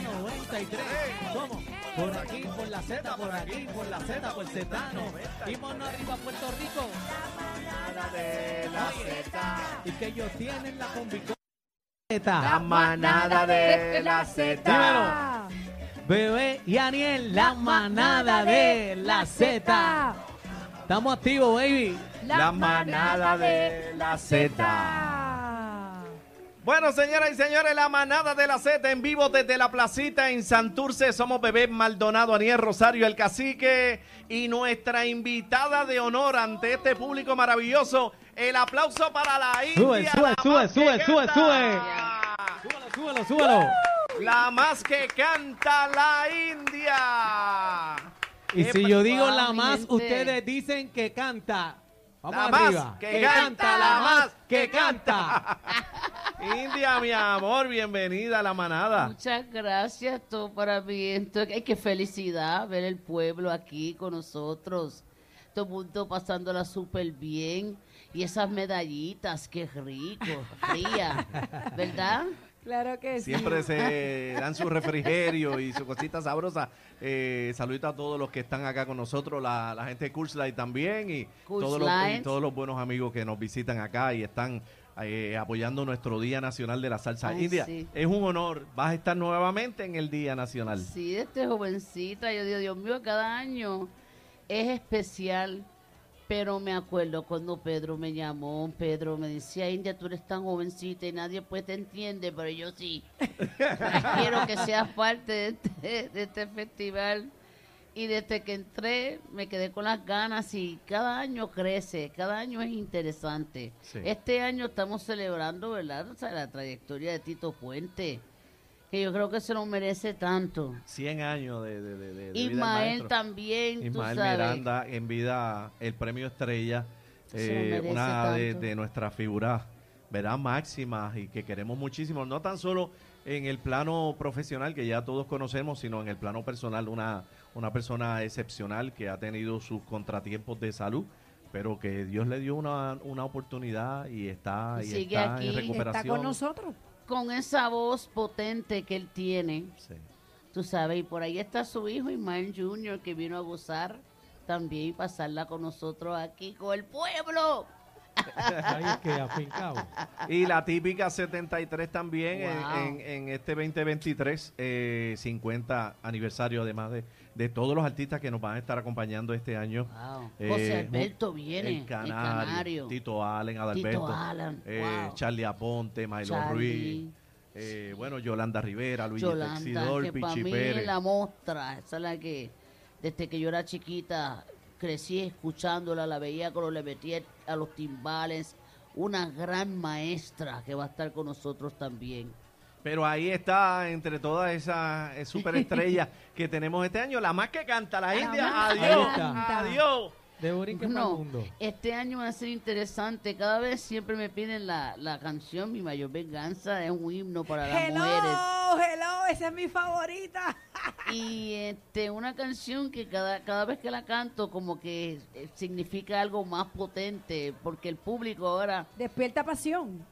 93. ¿Cómo? Por aquí, por la Z, por aquí, por la Z, por Zetano. Ímonos arriba a Puerto Rico. de la Z. Y que ellos tienen la convicción. La manada de la Z. Dímelo. Bebé y Aniel, la manada de la Z. Estamos activos, baby. La manada de la Z. Bueno, señoras y señores, la manada de la Z en vivo desde la placita en Santurce. Somos Bebé Maldonado, Aniel Rosario, el cacique y nuestra invitada de honor ante este público maravilloso. El aplauso para la Sube, India. sube, la sube, sube, que sube, canta. sube. Súbelo, súbelo, súbelo. La más que canta la India. Y si yo digo la más, ustedes dicen que canta. Vamos La más arriba. que canta, la más que canta. India, mi amor, bienvenida a la manada. Muchas gracias, todo para mí. Esto, ay, qué felicidad ver el pueblo aquí con nosotros. Todo el mundo pasándola súper bien. Y esas medallitas, qué rico, fría, ¿verdad? Claro que sí. Siempre se dan su refrigerio y su cosita sabrosa. Eh, saludito a todos los que están acá con nosotros, la, la gente de Kurzlight también y todos, los, y Light. todos los buenos amigos que nos visitan acá y están eh, apoyando nuestro Día Nacional de la Salsa. Ay, India, sí. es un honor. Vas a estar nuevamente en el Día Nacional. Sí, desde jovencita, yo digo, Dios mío, cada año es especial. Pero me acuerdo cuando Pedro me llamó, Pedro me decía, India, tú eres tan jovencita y nadie pues te entiende, pero yo sí. Quiero que seas parte de este, de este festival. Y desde que entré me quedé con las ganas y cada año crece, cada año es interesante. Sí. Este año estamos celebrando, ¿verdad? O sea, la trayectoria de Tito Puente, que yo creo que se lo merece tanto. 100 años de, de, de- de- vida Ismael maestro. también, Ismael tú sabes. Miranda en vida el premio Estrella, eh, una de, de nuestras figuras ¿verdad? máximas y que queremos muchísimo, no tan solo en el plano profesional que ya todos conocemos, sino en el plano personal, una, una persona excepcional que ha tenido sus contratiempos de salud, pero que Dios le dio una, una oportunidad y está, y Sigue está aquí. en Está recuperación. Está con nosotros. Con esa voz potente que él tiene, Sí. tú sabes, y por ahí está su hijo Ismael Jr. que vino a gozar también y pasarla con nosotros aquí, con el pueblo. Ahí es que afincado. Y la típica 73 también en- Wow. en, en este 2023, eh, 50 aniversario, además de, de todos los artistas que nos van a estar acompañando este año. Wow. Eh, José Alberto viene, el el Canario. Tito Allen, Adalberto, Tito Allen, eh, wow. Charlie Aponte, Milo Charlie. Ruiz, eh, bueno, Yolanda Rivera, Luis Yolanda, Texidor, que para Pichi mí Pérez. es la mostra, esa es la que desde que yo era chiquita crecí escuchándola, la veía cuando le metía a los timbales, una gran maestra que va a estar con nosotros también. Pero ahí está, entre todas esas eh, superestrellas que tenemos este año, la más que canta, la India. Adiós, adiós. De No, mundo. este año va a ser interesante. Cada vez siempre me piden la, la canción Mi Mayor Venganza. Es un himno para las Hello, mujeres. hello, esa es mi favorita. Y este, una canción que cada, cada vez que la canto como que eh, significa algo más potente. Porque el público ahora Despierta pasión.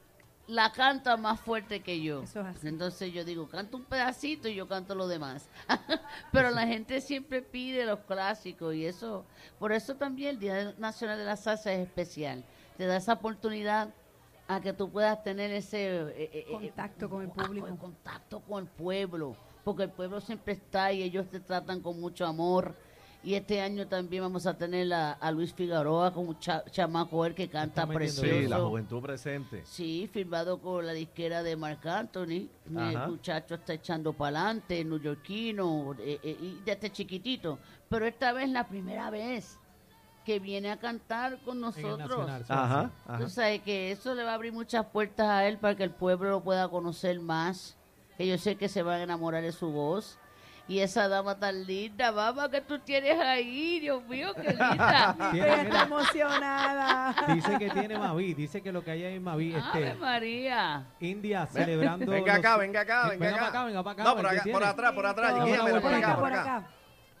la canta más fuerte que yo. Eso es así. Entonces yo digo, canto un pedacito y yo canto lo demás. Pero la gente siempre pide los clásicos y eso, por eso también el Día Nacional de la Salsa es especial. Te da esa oportunidad a que tú puedas tener ese eh, eh, eh, Contacto con el ah, público. contacto con el pueblo, porque el pueblo siempre está y ellos te tratan con mucho amor. Y este año también vamos a tener a, a Luis Figueroa con un cha- chamaco él que canta precioso. Sí, la juventud presente. Sí, firmado con la disquera de Marc Anthony. El muchacho está echando para adelante, neoyorquino, eh, eh, y desde chiquitito. Pero esta vez la primera vez que viene a cantar con nosotros. Nacional, sí, Ajá, ajá. Tú sabes que eso le va a abrir muchas puertas a él para que el pueblo lo pueda conocer más. Que yo sé que se van a enamorar de su voz. Y esa dama tan linda, mamá, que tú tienes ahí, Dios mío, qué linda. Tiene- Ella está emocionada. dice que tiene Mavi, dice que lo que hay ahí en Mavi, este, María. India celebrando. Venga los- acá, venga acá, Ven- venga, venga acá. para acá, venga para acá, No, por, ¿qué acá, por atrás, por atrás. Dame Guíame, una por acá, acá, por acá.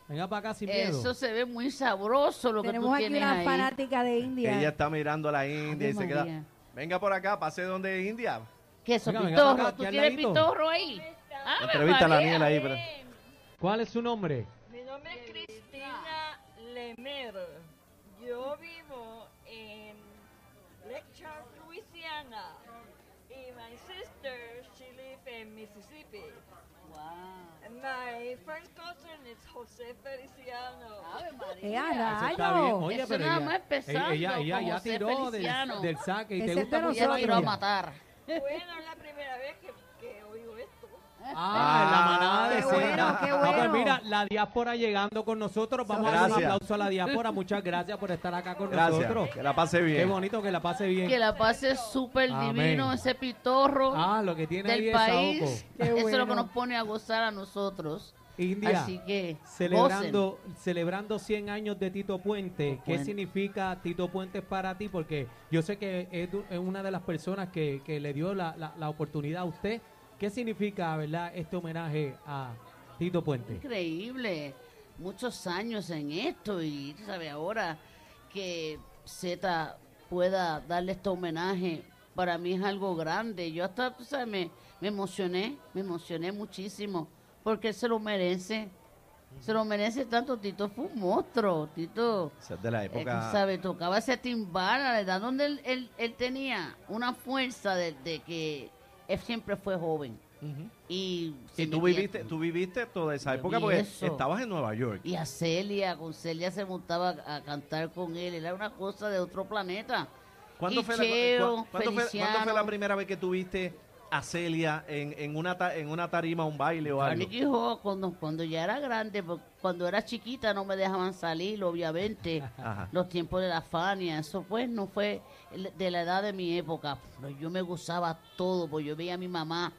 Venga para acá sin miedo. Eso se ve muy sabroso lo que Tenemos tú aquí tienes una ahí. fanática de India. Ella está mirando a la India y Ave se queda. María. Venga por acá, pase donde India. ¿Qué es eso, Venga, pitorro? acá, ¿Tú aquí al tienes ladito. pitorro ahí? Ave Entrevista a la María. Aniel ahí. pero- ¿Cuál es su nombre? Mi nombre es Cristina Lemer. Yo vivo en Lake Charles, Louisiana. Y my sister, she lives in Mississippi. And my first cousin is José Feliciano. Ave María. ¡Eh, Eso está bien. rayos! Oye, Eso pero nada ella, más empezando ella, ella con ya José tiró del, Feliciano. del saque y te Ese es gusta de mucho nosotros. tiró a matar. Bueno, es la primera vez que, que oigo esto. Ah, la manada de Qué seda. bueno, qué Ah, pues bueno. mira, la diáspora llegando con nosotros. Vamos a dar un aplauso a la diáspora. Muchas gracias por estar acá con Gracias. nosotros. Que la pase Qué bien. bonito que la pase bien. Que la pase súper divino ese pitorro Ah, lo que tiene ahí del es país. Qué Eso es lo que bueno. nos pone a gozar a nosotros. India, Así que celebrando, celebrando 100 años de Tito Puente, ¿qué significa Tito Puente para ti? Porque yo sé que es, una de las personas que, que le dio la, la- la oportunidad a usted. ¿Qué significa, verdad, este homenaje a Tito Puente? increíble. Muchos años en esto y tú sabes ahora que Z pueda darle este homenaje para mí es algo grande. Yo hasta, tú sabes, me, me emocioné, me emocioné muchísimo porque se lo merece. Se lo merece tanto. Tito fue un monstruo. Tito, es de la eh, época. tocaba ese timbal, la verdad, donde él, él, él tenía una fuerza de, de que él siempre fue joven. Y, Y tú metía- viviste, tú viviste toda esa época porque eso. estabas en Nueva York. Y a Celia, con Celia se montaba a cantar con él, era una cosa de otro planeta. ¿Cuándo Y fue, la, Cheo, cu- cuándo fue- cuándo fue la primera vez que tuviste a Celia en, en, una, ta- en una tarima, un baile o algo? Carnegie Hall, cuando, cuando ya era grande, porque cuando era chiquita no me dejaban salir, obviamente. Ajá. Los tiempos de la Fania, eso pues no fue de la edad de mi época. Pero yo me gozaba todo, porque yo veía a mi mamá,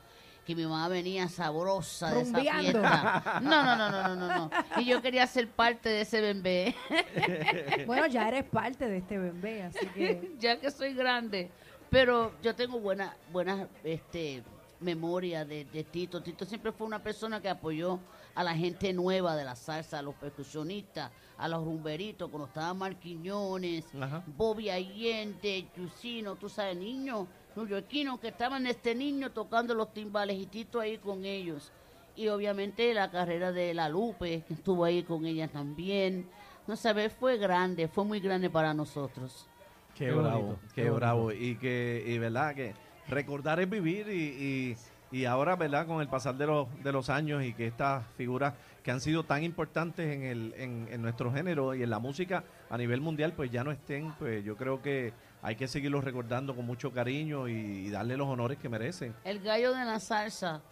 que mi mamá venía sabrosa de esa fiesta. No, no, no, no, no, no, no. Y yo quería ser parte de ese bebé. Bueno, ya eres parte de este bebé, así que ya que soy grande. Pero yo tengo buena, buenas este, memoria de, de Tito. Tito siempre fue una persona que apoyó a la gente nueva de la salsa, a los percusionistas, a los rumberitos, cuando estaban Marquiñones, Ajá. Bobby Allende, Chusino, tú sabes, niños neoyorquinos que estaban este niño tocando los timbales y Tito ahí con ellos. Y obviamente la carrera de La Lupe, que estuvo ahí con ella también. No sabes, fue grande, fue muy grande para nosotros. Qué, Qué bravo, bonito, qué, qué bravo. Y que, y verdad, que recordar es vivir y, y, y ahora, verdad, con el pasar de los, de los años y que estas figuras que han sido tan importantes en, el, en, en nuestro género y en la música a nivel mundial, pues ya no estén, pues yo creo que hay que seguirlos recordando con mucho cariño y, y darle los honores que merecen. El gallo de la salsa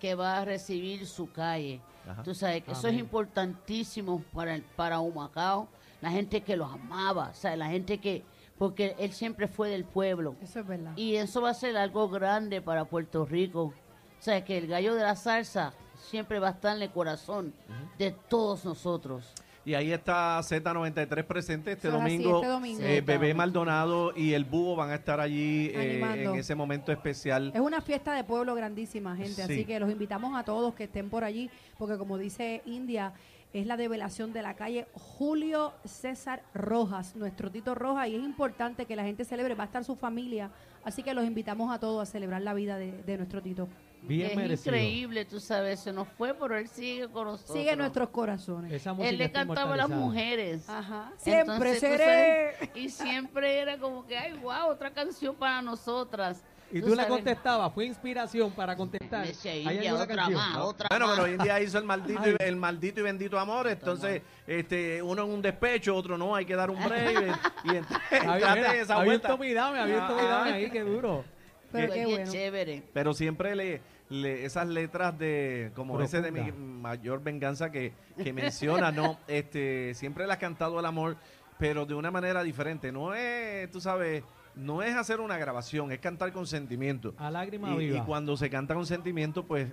que va a recibir su calle. Ajá. Tú sabes que eso es importantísimo para, el- para Humacao. La gente que los amaba, o sea, la gente que, porque él siempre fue del pueblo. eso es verdad. Y eso va a ser algo grande para Puerto Rico. O sea, que el gallo de la salsa siempre va a estar en el corazón de todos nosotros. Y ahí está Z93 presente este Eso es así, domingo. este domingo. Eh, Bebé. Maldonado y el Búho van a estar allí eh, en ese momento especial. Es una fiesta de pueblo grandísima, gente, Sí. así que los invitamos a todos que estén por allí, porque como dice India, es la develación de la calle Julio César Rojas, nuestro Tito Rojas, y es importante que la gente celebre, va a estar su familia, así que los invitamos a todos a celebrar la vida de, de nuestro Tito. Bien es merecido. increíble, tú sabes, se nos fue, pero él sigue con nosotros. Sigue en nuestros corazones. Él le cantaba a las mujeres. Ajá. Siempre Entonces, seré. sabes, y siempre era como que, ay, wow, otra canción para nosotras. Y tú le sabes, contestabas, fue inspiración para contestar. Me ¿Hay alguna otra canción? más, otra bueno, más. pero India hizo el maldito, y, el maldito y bendito amor. Entonces, este, uno en un despecho, otro no, hay que dar un break. y entonces, esa vuelta. había un Ah, tomidame ah. ahí, qué duro. Pero qué bueno. chévere. Pero siempre le, le- esas letras de, como ese de mi mayor venganza que, que menciona, ¿no? Este, siempre le has cantado el amor, pero de una manera diferente. No es, tú sabes, no es hacer una grabación, es cantar con sentimiento. A lágrima Y, viva. y cuando se canta con sentimiento, pues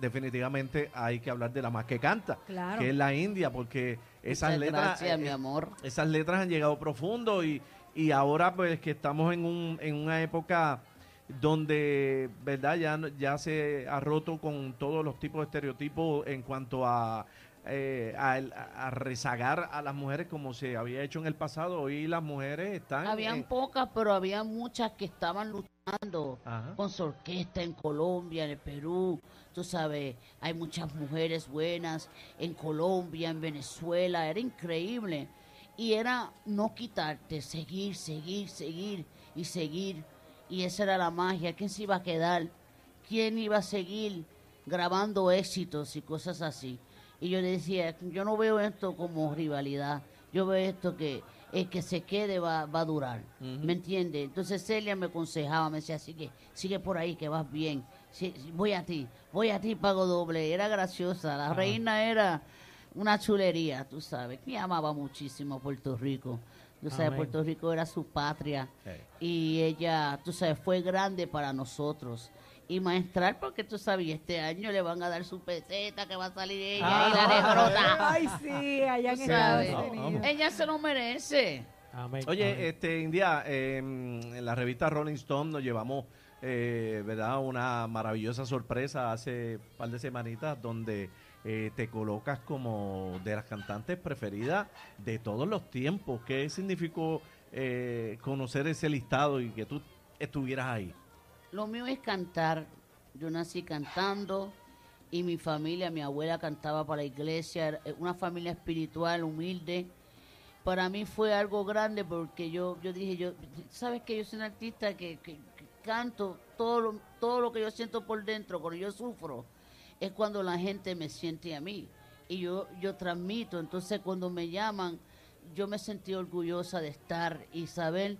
definitivamente hay que hablar de la más que canta, Claro. que es la India, porque esas Muchas letras, gracias, eh, mi amor. esas letras han llegado profundo y, y ahora pues que estamos en, un, en una época donde, ¿verdad? Ya, no- ya se ha roto con todos los tipos de estereotipos en cuanto a, eh, a, rezagar a las mujeres como se había hecho en el pasado. Hoy las mujeres están... Habían en- pocas, pero había muchas que estaban luchando Ajá. con su orquesta en Colombia, en el Perú. Tú sabes, hay muchas mujeres buenas en Colombia, en Venezuela. Era increíble. Y era no quitarte, seguir, seguir, seguir y seguir. Y esa era la magia. ¿Quién se iba a quedar? ¿Quién iba a seguir grabando éxitos y cosas así? Y yo le decía, yo no veo esto como rivalidad. Yo veo esto que el que se quede va, va a durar. ¿Me entiende? Entonces Celia me aconsejaba, me decía, sigue, sigue por ahí que vas bien. Sí, voy a ti, voy a ti, pago doble. Era graciosa. La reina era una chulería, tú sabes. Me amaba muchísimo a Puerto Rico. Tú sabes, Amén. Puerto Rico era su patria. Y ella, tú sabes, fue grande para nosotros. Y maestral, porque tú sabes, este año le van a dar su peseta que va a salir ella Ah, y la negrota. Ay, sí, allá en Estados. Unidos. Ella se lo merece. Amén, amén. Oye, este India, eh, en la revista Rolling Stone nos llevamos, eh, ¿verdad? Una maravillosa sorpresa hace un par de semanitas donde eh, te colocas como de las cantantes preferidas de todos los tiempos. ¿Qué significó eh, conocer ese listado y que tú estuvieras ahí? Lo mío es cantar. Yo nací cantando y mi familia, mi abuela cantaba para la iglesia, era una familia espiritual, humilde. Para mí fue algo grande porque yo, yo dije, yo, sabes que yo soy un artista que canto todo lo, todo lo que yo siento por dentro, cuando yo sufro, es cuando la gente me siente a mí. Y yo, yo transmito, entonces cuando me llaman, yo me sentí orgullosa de estar y saber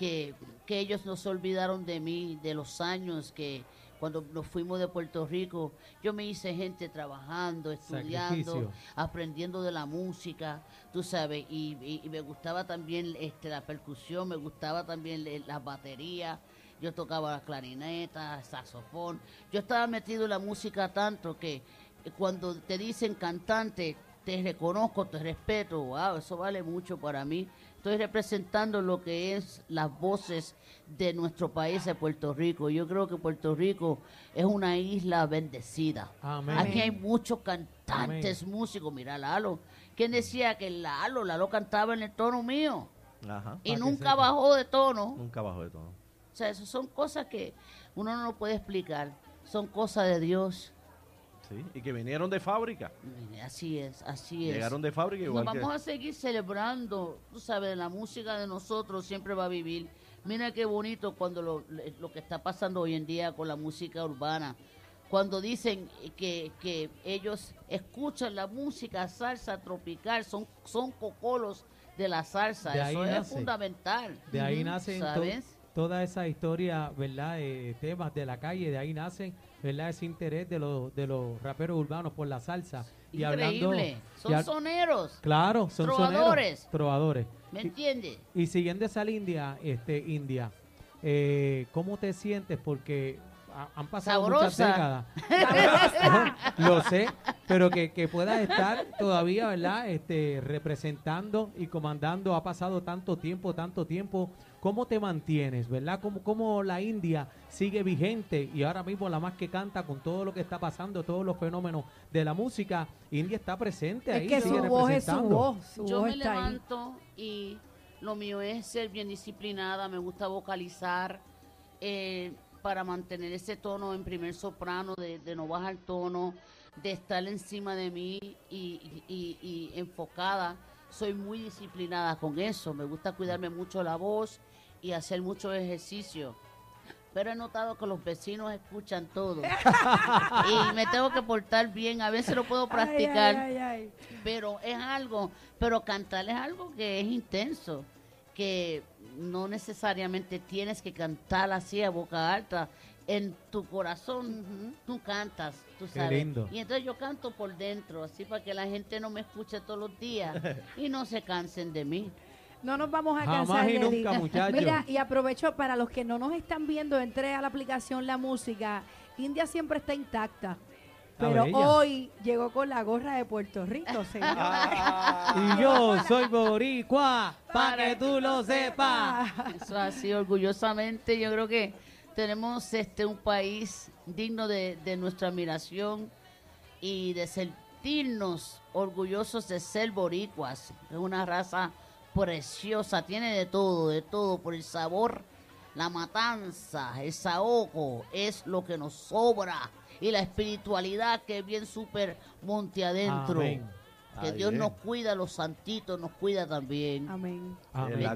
que, que ellos no se olvidaron de mí, de los años que cuando nos fuimos de Puerto Rico, yo me hice gente trabajando, estudiando, Sacrificio. aprendiendo de la música, tú sabes, y, y- y me gustaba también este, la percusión, me gustaba también le- las baterías, yo tocaba la clarineta, saxofón, yo estaba metido en la música tanto que eh, cuando te dicen cantante, te reconozco, te respeto, wow, eso vale mucho para mí. Estoy representando lo que es las voces de nuestro país, de Puerto Rico. Yo creo que Puerto Rico es una isla bendecida. Amén. Aquí hay muchos cantantes, músicos. Mira, Lalo. ¿Quién decía que Lalo, Lalo cantaba en el tono mío? Ajá. Y que nunca bajó de tono. Nunca bajo de todo. O sea, eso son cosas que uno no lo puede explicar. Son cosas de Dios. Sí, y que vinieron de fábrica. Así es, así es. Llegaron de fábrica igual Nos que... vamos a seguir celebrando, tú sabes, la música de nosotros siempre va a vivir. Mira qué bonito cuando lo, lo que está pasando hoy en día con la música urbana. Cuando dicen que, que ellos escuchan la música salsa tropical, son, son cocolos de la salsa. De ahí Eso es nace. fundamental. De ahí nacen to- ¿Sabes? toda esa historia, ¿verdad? Eh, temas de la calle, de ahí nacen, ¿verdad? Ese interés de los, de los raperos urbanos por la salsa. Y hablando, Increíble. Son y soneros. Claro, son Trovadores. soneros, trovadores. ¿Me Y- entiendes? Y siguiendo esa línea, este, India, eh, ¿cómo te sientes? Porque han pasado muchas Sabrosa. décadas. Lo sé, pero que, que puedas estar todavía, ¿verdad? Este, representando y comandando, ha pasado tanto tiempo, tanto tiempo. ¿Cómo te mantienes, verdad? ¿Cómo, cómo la India sigue vigente y ahora mismo la más que canta con todo lo que está pasando, todos los fenómenos de la música? India está presente ahí, Es que su sigue voz es su representando. voz. Su Yo voz me está ahí. levanto y lo mío es ser bien disciplinada, me gusta vocalizar. Eh, para mantener ese tono en primer soprano, de, de no bajar tono, de estar encima de mí y, y- y enfocada. Soy muy disciplinada con eso. Me gusta cuidarme mucho la voz y hacer mucho ejercicio. Pero he notado que los vecinos escuchan todo. y me tengo que portar bien. A veces lo puedo practicar Ay, ay, ay, ay. pero es algo, pero cantar es algo que es intenso, que no necesariamente tienes que cantar así a boca alta. En tu corazón tú cantas, tú Qué sabes. lindo. Y entonces yo canto por dentro, así para que la gente no me escuche todos los días y no se cansen de mí. No nos vamos a Jamás cansar y de nunca, muchachos. Mira, y aprovecho para los que no nos están viendo, entre a la aplicación La Música. India siempre está intacta. Está Pero bella. hoy llegó con la gorra de Puerto Rico, señor. Y yo soy boricua, pa' que tú lo sepas. Eso así, orgullosamente, yo creo que tenemos este un país digno de, de nuestra admiración y de sentirnos orgullosos de ser boricuas. Es una raza preciosa, tiene de todo, de todo, por el sabor, la matanza, el saoco, es lo que nos sobra. Y la espiritualidad que es bien súper monte adentro. Amén. Que Dios nos cuida, los santitos nos cuida también. Amén. Amén.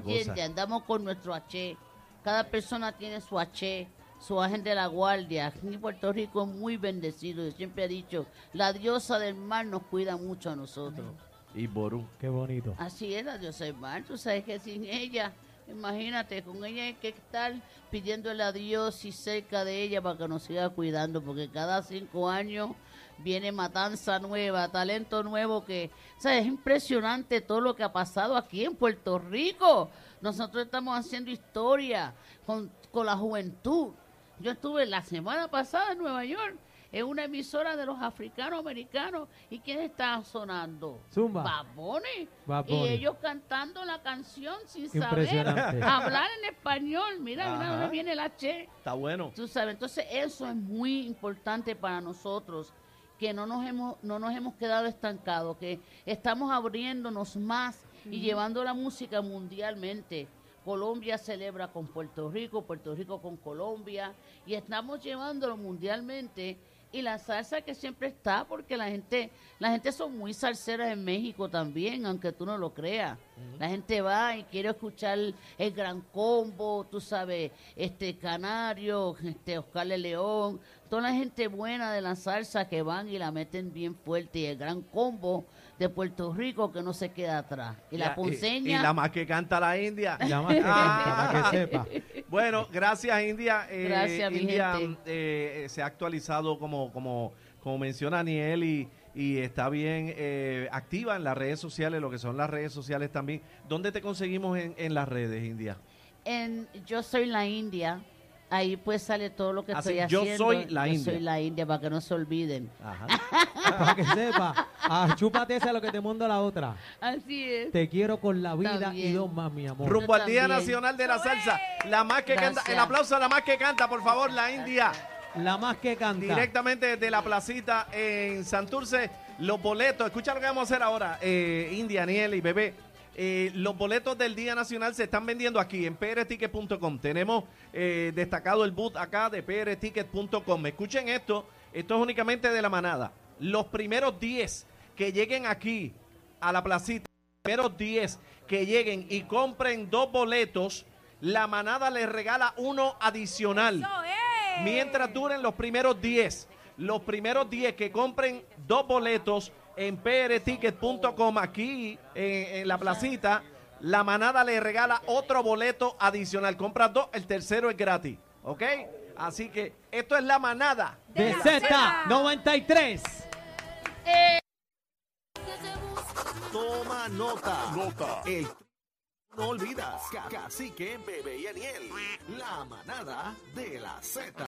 Andamos con nuestro H. Cada persona tiene su H, su ángel de la guardia. Aquí en Puerto Rico es muy bendecido. Yo siempre he dicho, la diosa del mar nos cuida mucho a nosotros. Y Ború. Qué bonito. Así es la diosa del mar. Tú sabes que sin ella, imagínate, con ella hay que estar pidiéndole a Dios y cerca de ella para que nos siga cuidando, porque cada cinco años viene matanza nueva, talento nuevo que, o es impresionante todo lo que ha pasado aquí en Puerto Rico. Nosotros estamos haciendo historia con, con la juventud. Yo estuve la semana pasada en Nueva York en una emisora de los africanos americanos y quién está sonando Zumba. Bad y ellos cantando la canción sin saber hablar en español mira mira Ajá. dónde viene la che Está bueno. Tú sabes, entonces eso es muy importante para nosotros, que no nos hemos, no nos hemos quedado estancados, que estamos abriéndonos más y llevando la música mundialmente. Colombia celebra con Puerto Rico, Puerto Rico con Colombia, y estamos llevándolo mundialmente. Y la salsa que siempre está, porque la gente, la gente son muy salseras en México también, aunque tú no lo creas. La gente va y quiere escuchar el gran combo, tú sabes, este Canario, este Oscar de León, toda la gente buena de la salsa que van y la meten bien fuerte, y el gran combo de Puerto Rico que no se queda atrás. Y la ponceña, Y, la más que canta la India. Ya más que canta, para que sepa. Bueno, gracias India. Eh, Gracias, mi gente. eh, eh, se ha actualizado como, como, como menciona Aniel y, y está bien eh, activa en las redes sociales, lo que son las redes sociales también. ¿Dónde te conseguimos en, en las redes, India? en Yo Soy la India, ahí pues sale todo lo que Así, estoy Yo haciendo. Soy la Yo India. soy la India, para que no se olviden. Ajá. Para que sepa. Ah, chúpate esa lo que te mando la otra. Así es. Te quiero con la vida y dos más, mi amor. Rumbo al Día. Nacional de la Salsa. La más que canta, el aplauso a la más que canta, por favor, la India. La más que canta. Directamente desde la placita en Santurce, los boletos. Escucha lo que vamos a hacer ahora, eh, India, Aniel y Bebé. Eh, los boletos del Día Nacional se están vendiendo aquí en prticket.com. Tenemos eh, destacado el boot acá de prticket.com. Escuchen esto, esto es únicamente de la manada. Los primeros 10 que lleguen aquí a la placita, los primeros 10 que lleguen y compren dos boletos, la manada les regala uno adicional. Eso. Mientras duren los primeros 10, los primeros 10 que compren dos boletos en prticket.com aquí en, en la placita, la manada le regala otro boleto adicional. Compras dos, el tercero es gratis. ¿Ok? Así que esto es la manada. De la Z93. Toma nota. Nota. El no olvidas. Ca- Cacique, Bebé y Aniel. La manada de la Z.